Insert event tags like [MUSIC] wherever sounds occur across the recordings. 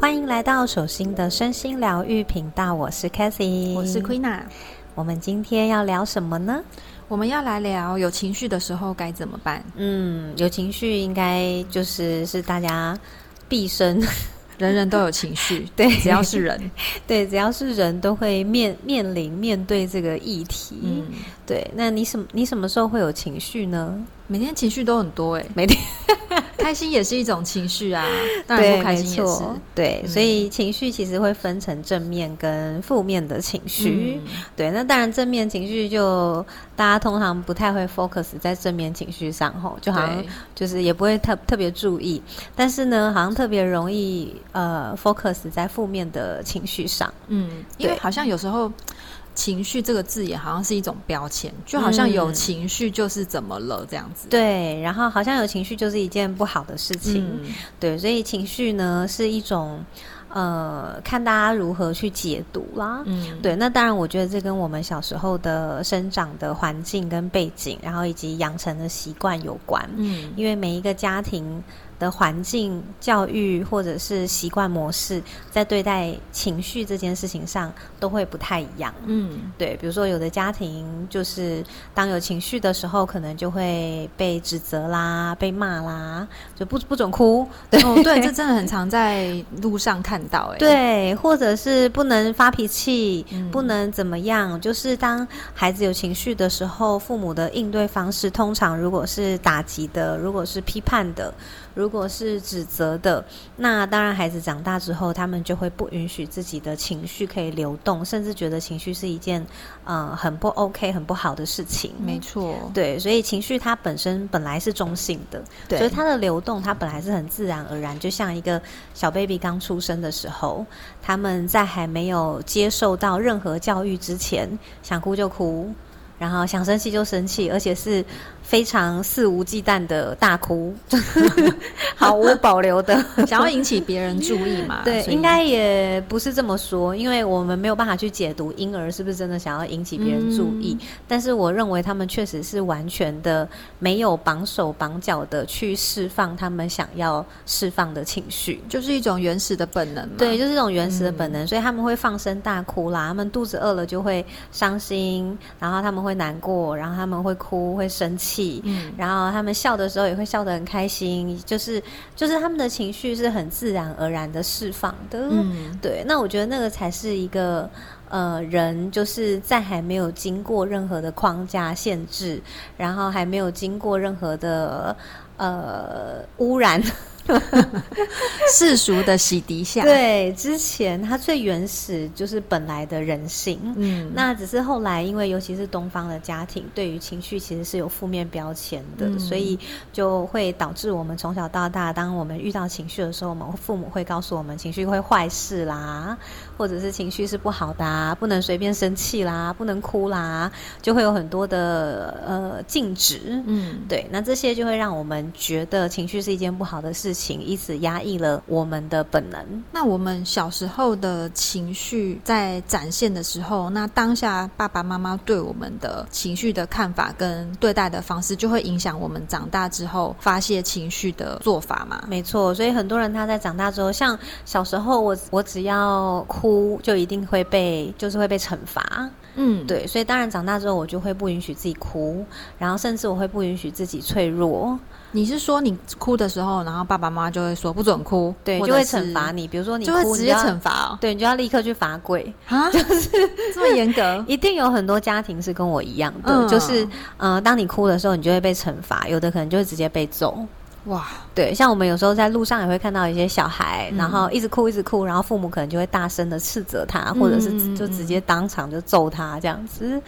欢迎来到手心的身心疗愈频道，我是 Cathy，我是 Queena。我们今天要聊什么呢？我们要来聊有情绪的时候该怎么办。嗯，有情绪应该就是是大家毕生。人人都有情绪，[LAUGHS] 对，只要是人，对，只要是人都会面面临面对这个议题。嗯，对，那你什你什么时候会有情绪呢？每天情绪都很多哎，每天 [LAUGHS] 开心也是一种情绪啊，当然不开心也是。对，所以情绪其实会分成正面跟负面的情绪。对，那当然正面情绪就大家通常不太会 focus 在正面情绪上吼，就好像就是也不会特特别注意，但是呢，好像特别容易呃 focus 在负面的情绪上。嗯，因为好像有时候。情绪这个字眼好像是一种标签，就好像有情绪就是怎么了这样子。对，然后好像有情绪就是一件不好的事情。对，所以情绪呢是一种呃，看大家如何去解读啦。嗯，对。那当然，我觉得这跟我们小时候的生长的环境跟背景，然后以及养成的习惯有关。嗯，因为每一个家庭。的环境、教育或者是习惯模式，在对待情绪这件事情上都会不太一样。嗯，对，比如说有的家庭就是当有情绪的时候，可能就会被指责啦、被骂啦，就不不准哭。哦，对，这真的很常在路上看到。哎，对，或者是不能发脾气，不能怎么样。就是当孩子有情绪的时候，父母的应对方式通常如果是打击的，如果是批判的。如果是指责的，那当然孩子长大之后，他们就会不允许自己的情绪可以流动，甚至觉得情绪是一件呃很不 OK、很不好的事情。没错，对，所以情绪它本身本来是中性的，所以它的流动它本来是很自然而然，就像一个小 baby 刚出生的时候，他们在还没有接受到任何教育之前，想哭就哭，然后想生气就生气，而且是。非常肆无忌惮的大哭，[LAUGHS] 毫无保留的 [LAUGHS] 想要引起别人注意嘛？对，应该也不是这么说，因为我们没有办法去解读婴儿是不是真的想要引起别人注意。但是我认为他们确实是完全的没有绑手绑脚的去释放他们想要释放的情绪，就是一种原始的本能嘛。对，就是一种原始的本能，所以他们会放声大哭啦。他们肚子饿了就会伤心，然后他们会难过，然后他们会哭，会生气。嗯，然后他们笑的时候也会笑得很开心，就是就是他们的情绪是很自然而然的释放的。嗯，对，那我觉得那个才是一个呃人，就是在还没有经过任何的框架限制，然后还没有经过任何的呃污染。[LAUGHS] 世俗的洗涤下，对之前它最原始就是本来的人性，嗯，那只是后来因为尤其是东方的家庭，对于情绪其实是有负面标签的，所以就会导致我们从小到大，当我们遇到情绪的时候，我们父母会告诉我们情绪会坏事啦，或者是情绪是不好的，不能随便生气啦，不能哭啦，就会有很多的呃禁止，嗯，对，那这些就会让我们觉得情绪是一件不好的事情。情，以此压抑了我们的本能。那我们小时候的情绪在展现的时候，那当下爸爸妈妈对我们的情绪的看法跟对待的方式，就会影响我们长大之后发泄情绪的做法嘛？没错，所以很多人他在长大之后，像小时候我我只要哭，就一定会被就是会被惩罚。嗯，对，所以当然长大之后，我就会不允许自己哭，然后甚至我会不允许自己脆弱。你是说你哭的时候，然后爸爸妈妈就会说不准哭，对，就会惩罚你。比如说你哭，直接惩罚，对，你就要立刻去罚跪啊，[LAUGHS] 就是这么严格。[LAUGHS] 一定有很多家庭是跟我一样的，就是嗯，当你哭的时候，你就会被惩罚，有的可能就会直接被揍。哇，对，像我们有时候在路上也会看到一些小孩，然后一直哭一直哭，然后父母可能就会大声的斥责他，或者是就直接当场就揍他这样子。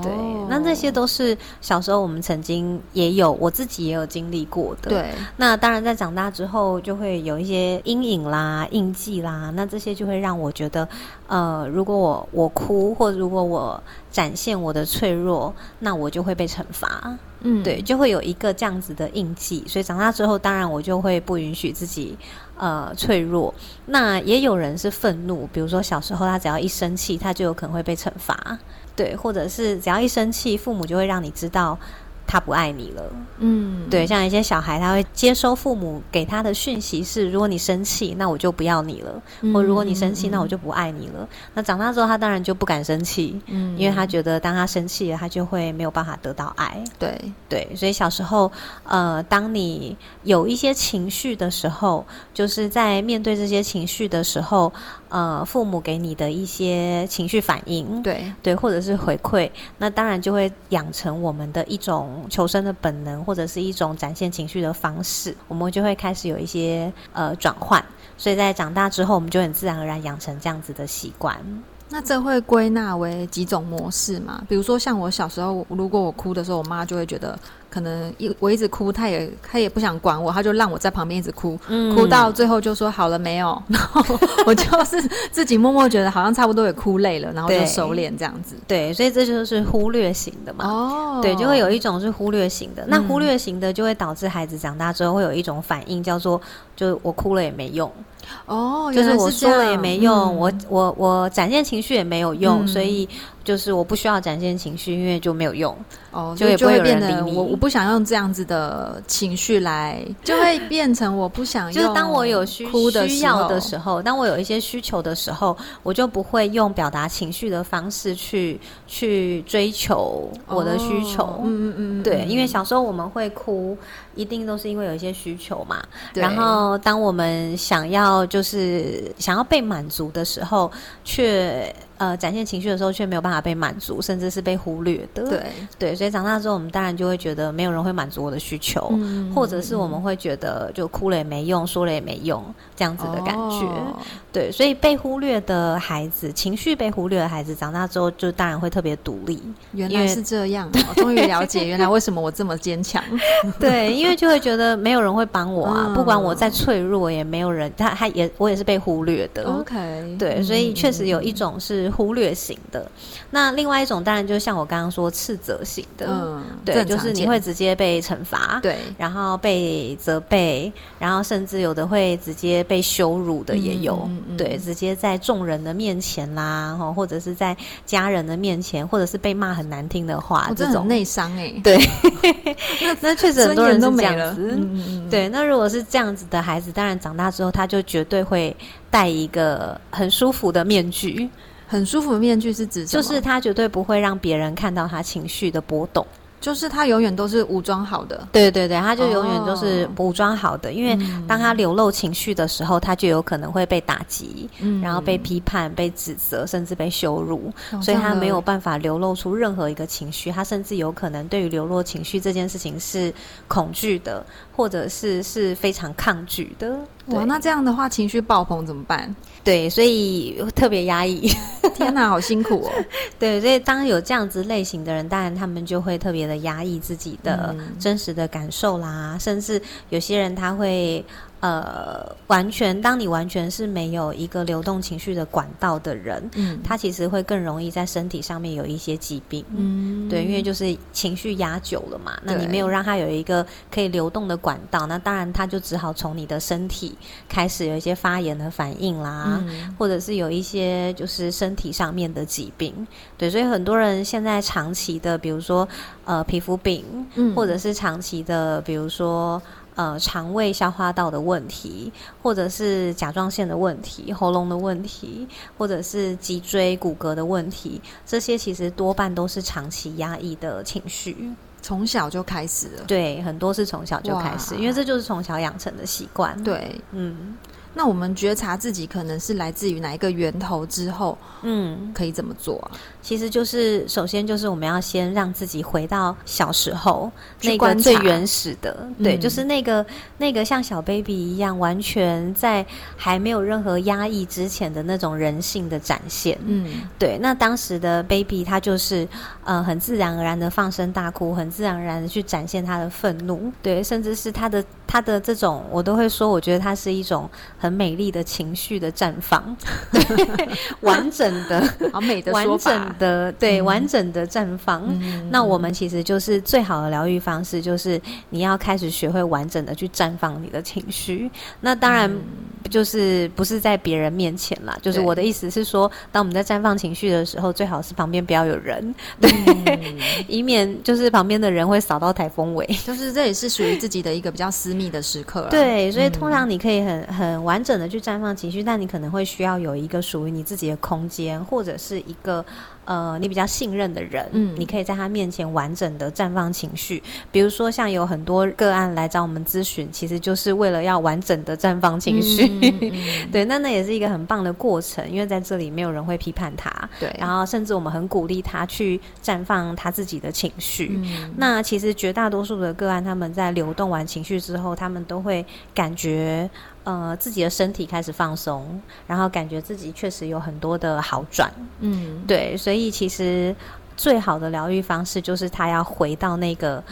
对，那这些都是小时候我们曾经也有，我自己也有经历过的。对，那当然在长大之后就会有一些阴影啦、印记啦，那这些就会让我觉得，呃，如果我我哭，或者如果我展现我的脆弱，那我就会被惩罚。嗯，对，就会有一个这样子的印记。所以长大之后，当然我就会不允许自己呃脆弱。那也有人是愤怒，比如说小时候他只要一生气，他就有可能会被惩罚。对，或者是只要一生气，父母就会让你知道。他不爱你了，嗯，对，像一些小孩，他会接收父母给他的讯息是：如果你生气，那我就不要你了；或如果你生气，那我就不爱你了。那长大之后，他当然就不敢生气，嗯，因为他觉得当他生气了，他就会没有办法得到爱。对对，所以小时候，呃，当你有一些情绪的时候，就是在面对这些情绪的时候。呃，父母给你的一些情绪反应，对对，或者是回馈，那当然就会养成我们的一种求生的本能，或者是一种展现情绪的方式，我们就会开始有一些呃转换，所以在长大之后，我们就很自然而然养成这样子的习惯。那这会归纳为几种模式嘛？比如说，像我小时候，如果我哭的时候，我妈就会觉得可能一我一直哭，她也她也不想管我，她就让我在旁边一直哭，哭到最后就说好了没有，[LAUGHS] 然后我就是自己默默觉得好像差不多也哭累了，然后就收敛这样子。对，所以这就是忽略型的嘛。哦，对，就会有一种是忽略型的，那忽略型的就会导致孩子长大之后会有一种反应，叫做就我哭了也没用。哦，就是我说了也没用，我我我展现情绪也没有用，所以。就是我不需要展现情绪，因为就没有用哦，就就会变得我我不想用这样子的情绪来，就会 [LAUGHS] 变成我不想。就是当我有需需要的时候，当我有一些需求的时候，我就不会用表达情绪的方式去去追求我的需求。嗯嗯嗯，对，因为小时候我们会哭，一定都是因为有一些需求嘛。然后当我们想要就是想要被满足的时候，却。呃，展现情绪的时候却没有办法被满足，甚至是被忽略的。对对，所以长大之后，我们当然就会觉得没有人会满足我的需求，或者是我们会觉得就哭了也没用，说了也没用，这样子的感觉。对，所以被忽略的孩子，情绪被忽略的孩子，长大之后就当然会特别独立。原来是这 [LAUGHS] 样，我终于了解原来为什么我这么坚强。对，因为就会觉得没有人会帮我啊，不管我再脆弱，也没有人，他他也我也是被忽略的。OK，对，所以确实有一种是。忽略型的，那另外一种当然就像我刚刚说斥责型的，嗯，对，就是你会直接被惩罚，对，然后被责备，然后甚至有的会直接被羞辱的也有，对，直接在众人的面前啦，哈，或者是在家人的面前，或者是被骂很难听的话，这种。内伤哎，对，那 [LAUGHS] 那确实很多人都这样子，对，那如果是这样子的孩子，当然长大之后他就绝对会戴一个很舒服的面具。很舒服的面具是指，就是他绝对不会让别人看到他情绪的波动。就是他永远都是武装好的，对对对，他就永远都是武装好的，因为当他流露情绪的时候，他就有可能会被打击，然后被批判、被指责，甚至被羞辱，所以他没有办法流露出任何一个情绪，他甚至有可能对于流露情绪这件事情是恐惧的，或者是是非常抗拒的。哇，那这样的话情绪爆棚怎么办？对，所以特别压抑。[LAUGHS] 天哪，好辛苦哦。[LAUGHS] 对，所以当有这样子类型的人，当然他们就会特别的压抑自己的真实的感受啦，甚至有些人他会。呃，完全，当你完全是没有一个流动情绪的管道的人，嗯，他其实会更容易在身体上面有一些疾病，嗯，对，因为就是情绪压久了嘛，那你没有让他有一个可以流动的管道，那当然他就只好从你的身体开始有一些发炎的反应啦，或者是有一些就是身体上面的疾病，对，所以很多人现在长期的，比如说呃皮肤病，嗯，或者是长期的，比如说。呃，肠胃消化道的问题，或者是甲状腺的问题、喉咙的问题，或者是脊椎骨骼的问题，这些其实多半都是长期压抑的情绪，从小就开始了。对，很多是从小就开始，因为这就是从小养成的习惯。对，嗯。那我们觉察自己可能是来自于哪一个源头之后，嗯，可以怎么做啊？其实就是首先就是我们要先让自己回到小时候那个最原始的，对，就是那个那个像小 baby 一样，完全在还没有任何压抑之前的那种人性的展现。嗯，对。那当时的 baby 他就是呃很自然而然的放声大哭，很自然而然的去展现他的愤怒，对，甚至是他的他的这种，我都会说，我觉得他是一种。很美丽的情绪的绽放，[LAUGHS] 完整的，好美的完整的，对，完整的绽放。那我们其实就是最好的疗愈方式，就是你要开始学会完整的去绽放你的情绪。那当然就是不是在别人面前啦，就是我的意思是说，当我们在绽放情绪的时候，最好是旁边不要有人，对，[LAUGHS] 以免就是旁边的人会扫到台风尾。就是这也是属于自己的一个比较私密的时刻。对，所以通常你可以很很完整的去绽放情绪，但你可能会需要有一个属于你自己的空间，或者是一个。呃，你比较信任的人，嗯，你可以在他面前完整的绽放情绪。比如说，像有很多个案来找我们咨询，其实就是为了要完整的绽放情绪。[LAUGHS] 对，那那也是一个很棒的过程，因为在这里没有人会批判他。对，然后甚至我们很鼓励他去绽放他自己的情绪。那其实绝大多数的个案，他们在流动完情绪之后，他们都会感觉。呃，自己的身体开始放松，然后感觉自己确实有很多的好转。嗯，对，所以其实最好的疗愈方式就是他要回到那个。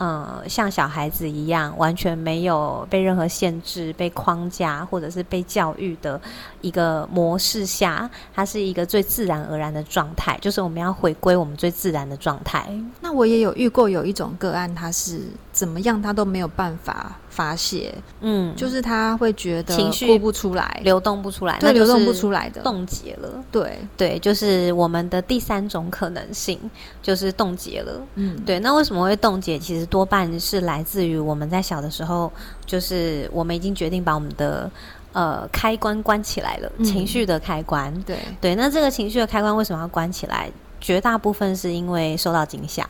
呃，像小孩子一样，完全没有被任何限制、被框架或者是被教育的一个模式下，它是一个最自然而然的状态，就是我们要回归我们最自然的状态。那我也有遇过有一种个案，他是怎么样，他都没有办法发泄，嗯，就是他会觉得情绪哭不出来，流动不出来，对，流动不出来的，冻结了。对对，就是我们的第三种可能性，就是冻结了。嗯，对。那为什么会冻结？其实多半是来自于我们在小的时候，就是我们已经决定把我们的呃开关关起来了，情绪的开关。对对，那这个情绪的开关为什么要关起来？绝大部分是因为受到惊吓。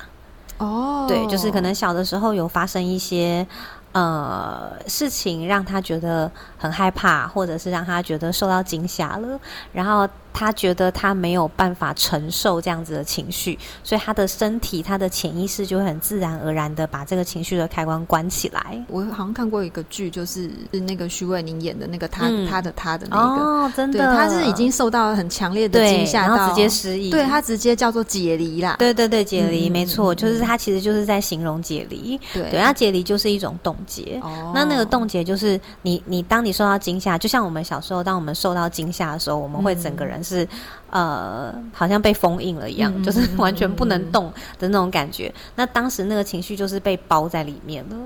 哦，对，就是可能小的时候有发生一些呃事情，让他觉得很害怕，或者是让他觉得受到惊吓了，然后。他觉得他没有办法承受这样子的情绪，所以他的身体、他的潜意识就会很自然而然的把这个情绪的开关关起来。我好像看过一个剧，就是是那个徐伟宁演的那个他他的他的那个哦，真的，他是已经受到很强烈的惊吓，然后直接失忆，对他直接叫做解离啦。对对对，解离没错，就是他其实就是在形容解离。对，他解离就是一种冻结。哦，那那个冻结就是你你当你受到惊吓，就像我们小时候，当我们受到惊吓的时候，我们会整个人。是，呃，好像被封印了一样，就是 [LAUGHS] 完全不能动的那种感觉。那当时那个情绪就是被包在里面了。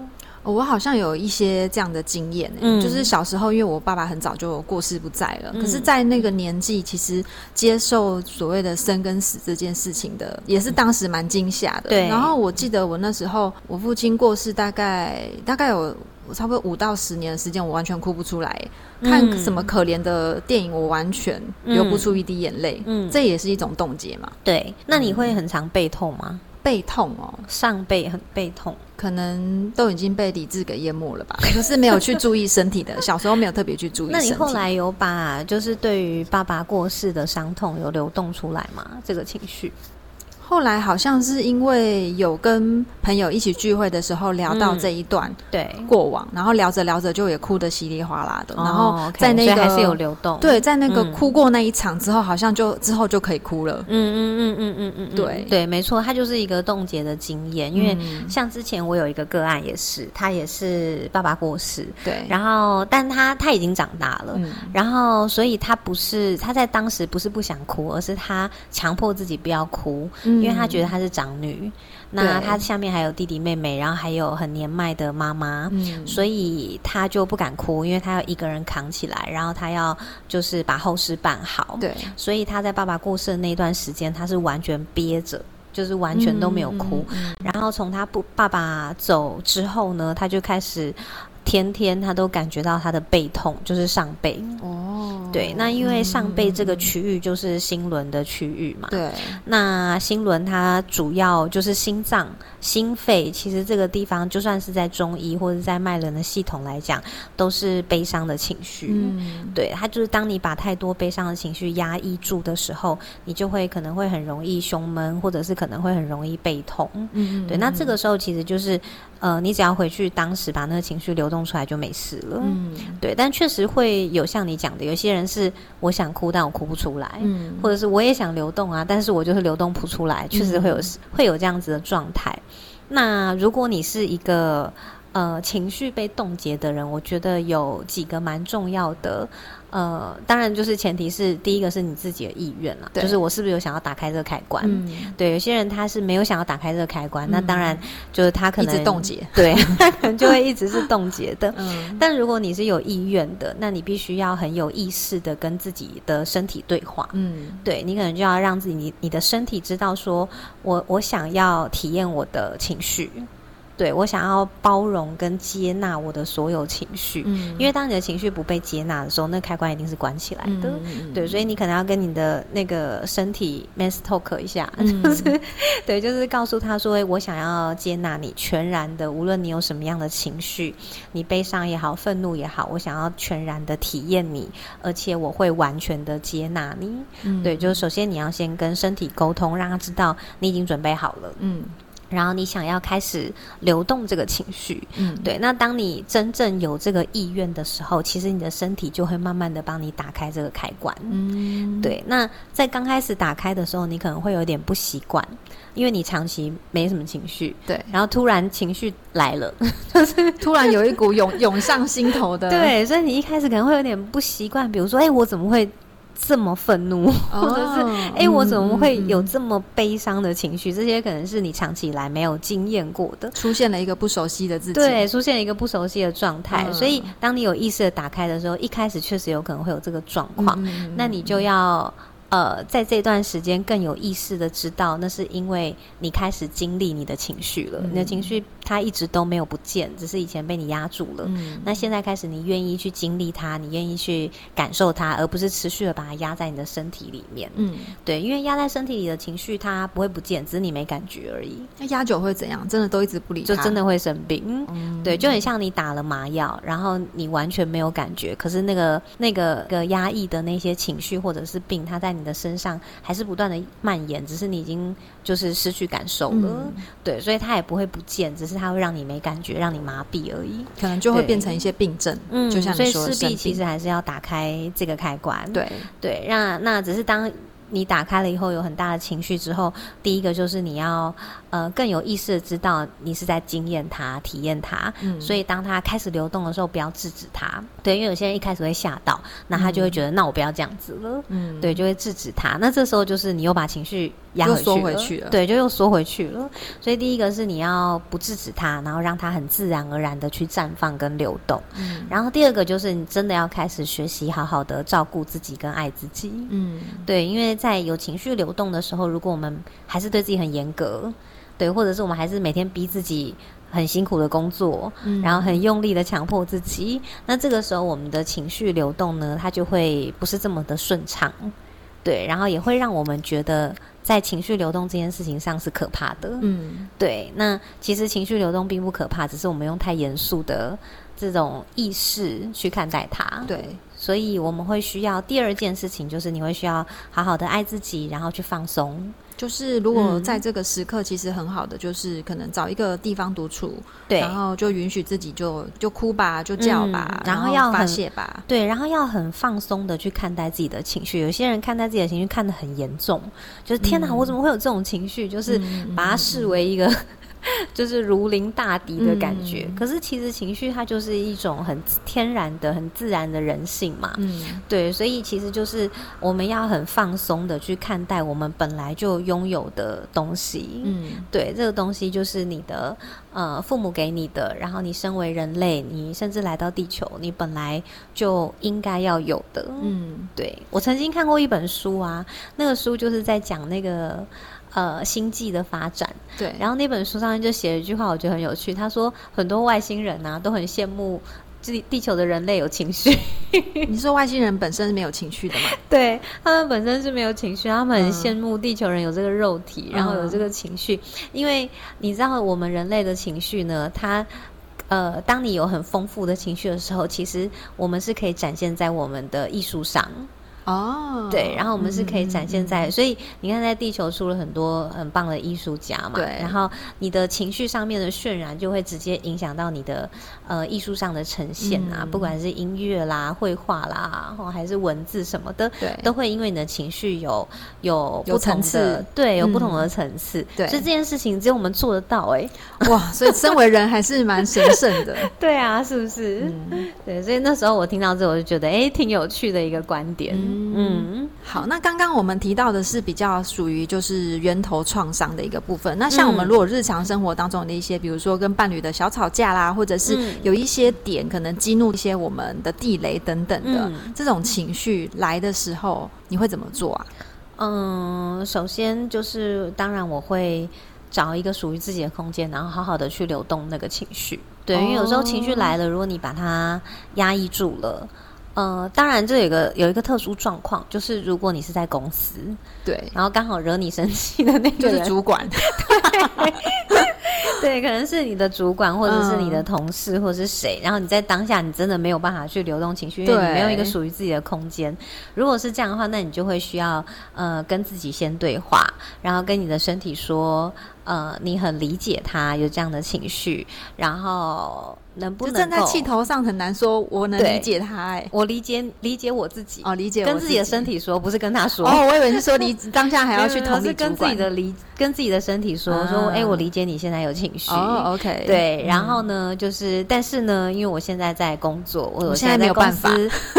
我好像有一些这样的经验，嗯，就是小时候，因为我爸爸很早就过世不在了，可是，在那个年纪，其实接受所谓的生跟死这件事情的，也是当时蛮惊吓的。对。然后我记得我那时候，我父亲过世，大概大概有差不多五到十年的时间，我完全哭不出来。看什么可怜的电影，我完全流不出一滴眼泪。嗯，这也是一种冻结嘛。对，那你会很常背痛吗？背痛哦，上背很背痛，可能都已经被理智给淹没了吧。[LAUGHS] 可是没有去注意身体的，小时候没有特别去注意。那你后来有把就是对于爸爸过世的伤痛有流动出来吗？这个情绪？后来好像是因为有跟朋友一起聚会的时候聊到这一段对。过往，然后聊着聊着就也哭得稀里哗啦的，然后在那个还是有流动，对，在那个哭过那一场之后，好像就之后就可以哭了。嗯嗯嗯嗯嗯嗯，对。对，没错，它就是一个冻结的经验。因为像之前我有一个个案也是，他也是爸爸过世，对，然后但他他已经长大了，然后所以他不是他在当时不是不想哭，而是他强迫自己不要哭。因为他觉得他是长女，那他下面还有弟弟妹妹，然后还有很年迈的妈妈，所以他就不敢哭，因为他要一个人扛起来，然后他要就是把后事办好。对，所以他在爸爸过世的那段时间，他是完全憋着，就是完全都没有哭。然后从他不爸爸走之后呢，他就开始。天天他都感觉到他的背痛，就是上背。哦，对，那因为上背这个区域就是心轮的区域嘛。对，那心轮它主要就是心脏、心肺，其实这个地方就算是在中医或者在脉轮的系统来讲，都是悲伤的情绪。嗯，对，它就是当你把太多悲伤的情绪压抑住的时候，你就会可能会很容易胸闷，或者是可能会很容易背痛。嗯，对，那这个时候其实就是。呃，你只要回去当时把那个情绪流动出来就没事了。嗯，对，但确实会有像你讲的，有些人是我想哭，但我哭不出来。嗯，或者是我也想流动啊，但是我就是流动不出来，确实会有会有这样子的状态。那如果你是一个呃情绪被冻结的人，我觉得有几个蛮重要的。呃，当然就是前提是第一个是你自己的意愿了，就是我是不是有想要打开这个开关？嗯，对，有些人他是没有想要打开这个开关，那当然就是他可能一直冻结，[LAUGHS] 对，他可能就会一直是冻结的。[LAUGHS] 嗯，但如果你是有意愿的，那你必须要很有意识的跟自己的身体对话。嗯，对你可能就要让自己你你的身体知道说，我我想要体验我的情绪。对我想要包容跟接纳我的所有情绪，嗯，因为当你的情绪不被接纳的时候，那开关一定是关起来的，对，所以你可能要跟你的那个身体 mass talk 一下，[LAUGHS] 就是对，就是告诉他说，我想要接纳你全然的，无论你有什么样的情绪，你悲伤也好，愤怒也好，我想要全然的体验你，而且我会完全的接纳你，对，就是首先你要先跟身体沟通，让他知道你已经准备好了，嗯。然后你想要开始流动这个情绪，嗯，对。那当你真正有这个意愿的时候，其实你的身体就会慢慢的帮你打开这个开关，嗯，对。那在刚开始打开的时候，你可能会有点不习惯，因为你长期没什么情绪，对。然后突然情绪来了，就 [LAUGHS] 是突然有一股涌涌上心头的，对。所以你一开始可能会有点不习惯，比如说，哎，我怎么会？这么愤怒，或者是哎，我怎么会有这么悲伤的情绪？这些可能是你长期以来没有经验过的，出现了一个不熟悉的自己，对，出现了一个不熟悉的状态。所以，当你有意识的打开的时候，一开始确实有可能会有这个状况，那你就要。呃，在这段时间更有意识的知道，那是因为你开始经历你的情绪了。你的情绪它一直都没有不见，只是以前被你压住了。那现在开始，你愿意去经历它，你愿意去感受它，而不是持续的把它压在你的身体里面。嗯，对，因为压在身体里的情绪它不会不见，只是你没感觉而已。那压久会怎样？真的都一直不理，就真的会生病。嗯对，就很像你打了麻药，然后你完全没有感觉，可是那个那个个压抑的那些情绪或者是病，它在你。的身上还是不断的蔓延，只是你已经就是失去感受了，对，所以它也不会不见，只是它会让你没感觉，让你麻痹而已，可能就会变成一些病症。嗯，就像所以势必其实还是要打开这个开关，对对，那那只是当。你打开了以后有很大的情绪之后，第一个就是你要呃更有意识的知道你是在经验它、体验它。嗯，所以当它开始流动的时候，不要制止它。对，因为有些人一开始会吓到，那他就会觉得那我不要这样子了。嗯，对，就会制止他。那这时候就是你又把情绪压回去了，对，就又缩回去了。所以第一个是你要不制止它，然后让它很自然而然的去绽放跟流动。嗯，然后第二个就是你真的要开始学习好好的照顾自己跟爱自己。嗯，对，因为。在有情绪流动的时候，如果我们还是对自己很严格，对，或者是我们还是每天逼自己很辛苦的工作，然后很用力的强迫自己，那这个时候我们的情绪流动呢，它就会不是这么的顺畅，对，然后也会让我们觉得在情绪流动这件事情上是可怕的，嗯，对。那其实情绪流动并不可怕，只是我们用太严肃的这种意识去看待它，对。所以我们会需要第二件事情，就是你会需要好好的爱自己，然后去放松。就是如果在这个时刻，其实很好的，就是可能找一个地方独处，对，然后就允许自己就就哭吧，就叫吧，然后要发泄吧，对，然后要很放松的去看待自己的情绪。有些人看待自己的情绪看得很严重，就是天哪，我怎么会有这种情绪？就是把它视为一个。[LAUGHS] 就是如临大敌的感觉，可是其实情绪它就是一种很天然的、很自然的人性嘛。嗯，对，所以其实就是我们要很放松的去看待我们本来就拥有的东西。嗯，对，这个东西就是你的呃父母给你的，然后你身为人类，你甚至来到地球，你本来就应该要有的。嗯，对我曾经看过一本书啊，那个书就是在讲那个。呃，星际的发展，对。然后那本书上面就写了一句话，我觉得很有趣。他说，很多外星人呐都很羡慕地地球的人类有情绪。[LAUGHS] 你说外星人本身是没有情绪的吗？[LAUGHS] 对他们本身是没有情绪，他们很羡慕地球人有这个肉体，然后有这个情绪。因为你知道，我们人类的情绪呢，它呃，当你有很丰富的情绪的时候，其实我们是可以展现在我们的艺术上。哦，对，然后我们是可以展现在，所以你看，在地球出了很多很棒的艺术家嘛，对，然后你的情绪上面的渲染就会直接影响到你的呃艺术上的呈现啊，不管是音乐啦、绘画啦，或还是文字什么的，对，都会因为你的情绪有有不同的，对，有不同的层次，对，所以这件事情只有我们做得到，哎，哇，所以身为人还是蛮神圣的，[LAUGHS] 对啊，是不是？对，所以那时候我听到这，我就觉得哎，挺有趣的一个观点。嗯，好，那刚刚我们提到的是比较属于就是源头创伤的一个部分。那像我们如果日常生活当中的一些，比如说跟伴侣的小吵架啦，或者是有一些点可能激怒一些我们的地雷等等的这种情绪来的时候，你会怎么做啊？嗯，首先就是当然我会找一个属于自己的空间，然后好好的去流动那个情绪。对，因为有时候情绪来了，如果你把它压抑住了。呃，当然，这有个有一个特殊状况，就是如果你是在公司，对，然后刚好惹你生气的那个就是主管，对，[LAUGHS] 对，可能是你的主管，或者是你的同事，或者是谁，然后你在当下你真的没有办法去流动情绪，因为你没有一个属于自己的空间。如果是这样的话，那你就会需要呃跟自己先对话，然后跟你的身体说。呃，你很理解他有这样的情绪，然后能不能站在气头上很难说，我能理解他，哎，我理解理解我自己。哦，理解跟自己的身体说，不是跟他说。哦，我以为是说你 [LAUGHS] 当下还要去同理跟自己的理跟自己的身体说说，哎，我理解你现在有情绪。哦，OK，对，然后呢，就是但是呢，因为我现在在工作，我现在没有办法，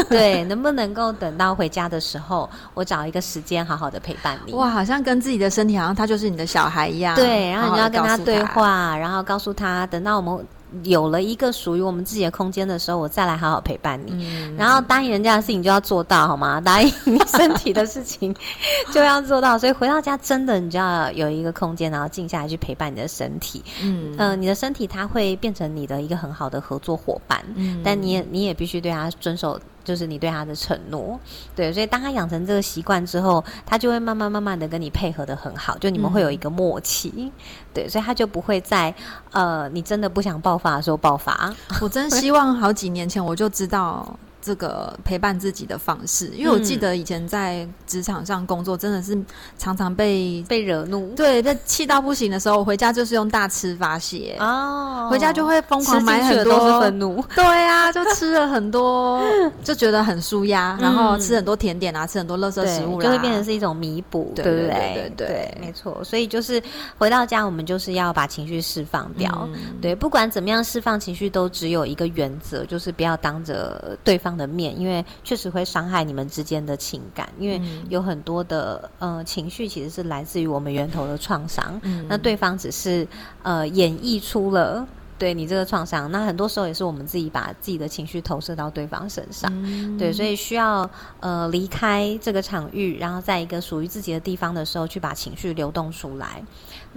对，[LAUGHS] 能不能够等到回家的时候，我找一个时间好好的陪伴你？哇，好像跟自己的身体，好像他就是你的小孩一样，对。对，然后你要跟他。对话，然后告诉他，等到我们有了一个属于我们自己的空间的时候，我再来好好陪伴你。然后答应人家的事情就要做到，好吗？答应你身体的事情 [LAUGHS] 就要做到。所以回到家，真的你就要有一个空间，然后静下来去陪伴你的身体。嗯，呃，你的身体它会变成你的一个很好的合作伙伴。嗯，但你也你也必须对他遵守。就是你对他的承诺，对，所以当他养成这个习惯之后，他就会慢慢慢慢的跟你配合的很好，就你们会有一个默契，对，所以他就不会在呃你真的不想爆发的时候爆发。我真希望好几年前我就知道。这个陪伴自己的方式，因为我记得以前在职场上工作，真的是常常被被惹怒，对，被气到不行的时候，我回家就是用大吃发泄哦，回家就会疯狂买很多愤怒，对啊，就吃了很多，[LAUGHS] 就觉得很舒压，然后吃很多甜点啊，吃很多垃圾食物，就会变成是一种弥补，对不对？对对，没错。所以就是回到家，我们就是要把情绪释放掉，对，不管怎么样释放情绪，都只有一个原则，就是不要当着对方。的面，因为确实会伤害你们之间的情感，因为有很多的呃情绪其实是来自于我们源头的创伤，那对方只是呃演绎出了。对你这个创伤，那很多时候也是我们自己把自己的情绪投射到对方身上，对，所以需要呃离开这个场域，然后在一个属于自己的地方的时候，去把情绪流动出来。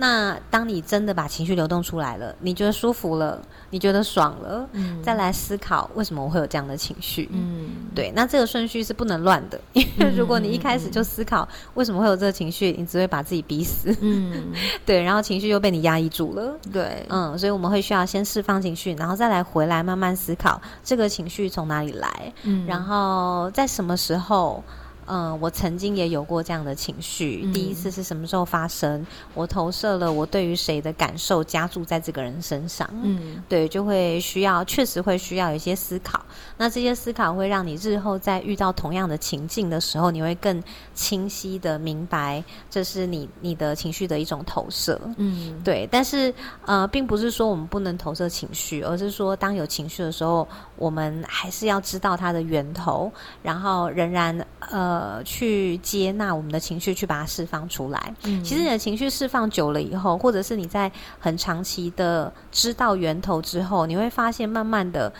那当你真的把情绪流动出来了，你觉得舒服了，你觉得爽了，再来思考为什么我会有这样的情绪。嗯，对，那这个顺序是不能乱的，[LAUGHS] 因为如果你一开始就思考为什么会有这个情绪，你只会把自己逼死。嗯，[LAUGHS] 对，然后情绪又被你压抑住了。对，嗯，所以我们会需要。先释放情绪，然后再来回来慢慢思考这个情绪从哪里来，嗯，然后在什么时候。嗯，我曾经也有过这样的情绪。第一次是什么时候发生？我投射了我对于谁的感受，加注在这个人身上。嗯，对，就会需要，确实会需要一些思考。那这些思考会让你日后在遇到同样的情境的时候，你会更清晰的明白，这是你你的情绪的一种投射。嗯，对。但是呃，并不是说我们不能投射情绪，而是说当有情绪的时候，我们还是要知道它的源头，然后仍然呃。呃，去接纳我们的情绪，去把它释放出来。嗯，其实你的情绪释放久了以后，或者是你在很长期的知道源头之后，你会发现，慢慢的。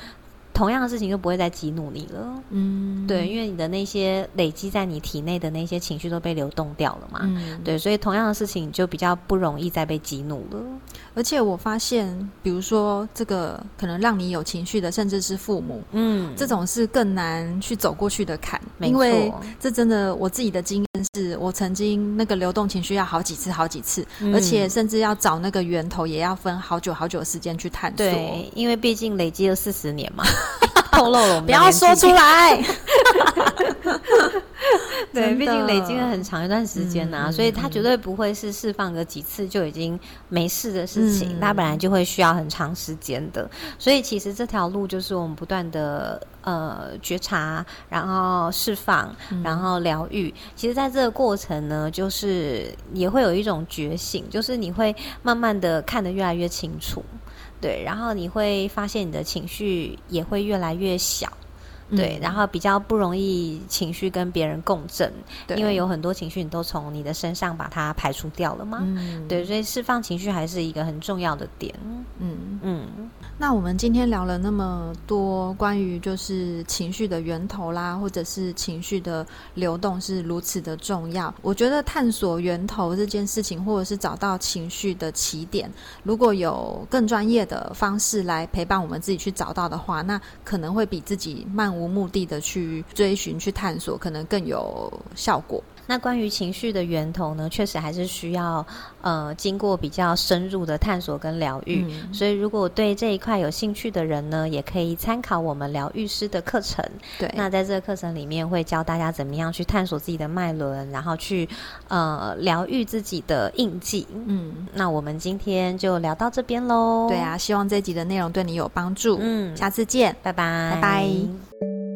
同样的事情就不会再激怒你了，嗯，对，因为你的那些累积在你体内的那些情绪都被流动掉了嘛，嗯，对，所以同样的事情就比较不容易再被激怒了。而且我发现，比如说这个可能让你有情绪的，甚至是父母，嗯，这种是更难去走过去的坎，因为这真的我自己的经验是，我曾经那个流动情绪要好几次、好几次，而且甚至要找那个源头，也要分好久好久的时间去探索。对，因为毕竟累积了四十年嘛。[LAUGHS] 透露了，不要说出来。[LAUGHS] 对，毕竟累积了很长一段时间呐，所以它绝对不会是释放个几次就已经没事的事情，它本来就会需要很长时间的。所以其实这条路就是我们不断的呃觉察，然后释放，然后疗愈。其实在这个过程呢，就是也会有一种觉醒，就是你会慢慢的看得越来越清楚。对，然后你会发现你的情绪也会越来越小，对，然后比较不容易情绪跟别人共振，因为有很多情绪你都从你的身上把它排除掉了嘛，对，所以释放情绪还是一个很重要的点，嗯。嗯。那我们今天聊了那么多关于就是情绪的源头啦，或者是情绪的流动是如此的重要。我觉得探索源头这件事情，或者是找到情绪的起点，如果有更专业的方式来陪伴我们自己去找到的话，那可能会比自己漫无目的的去追寻、去探索，可能更有效果。那关于情绪的源头呢，确实还是需要呃经过比较深入的探索跟疗愈。所以，如果对这一块有兴趣的人呢，也可以参考我们疗愈师的课程。对，那在这个课程里面会教大家怎么样去探索自己的脉轮，然后去呃疗愈自己的印记。嗯，那我们今天就聊到这边喽。对啊，希望这集的内容对你有帮助。嗯，下次见，拜拜，拜拜。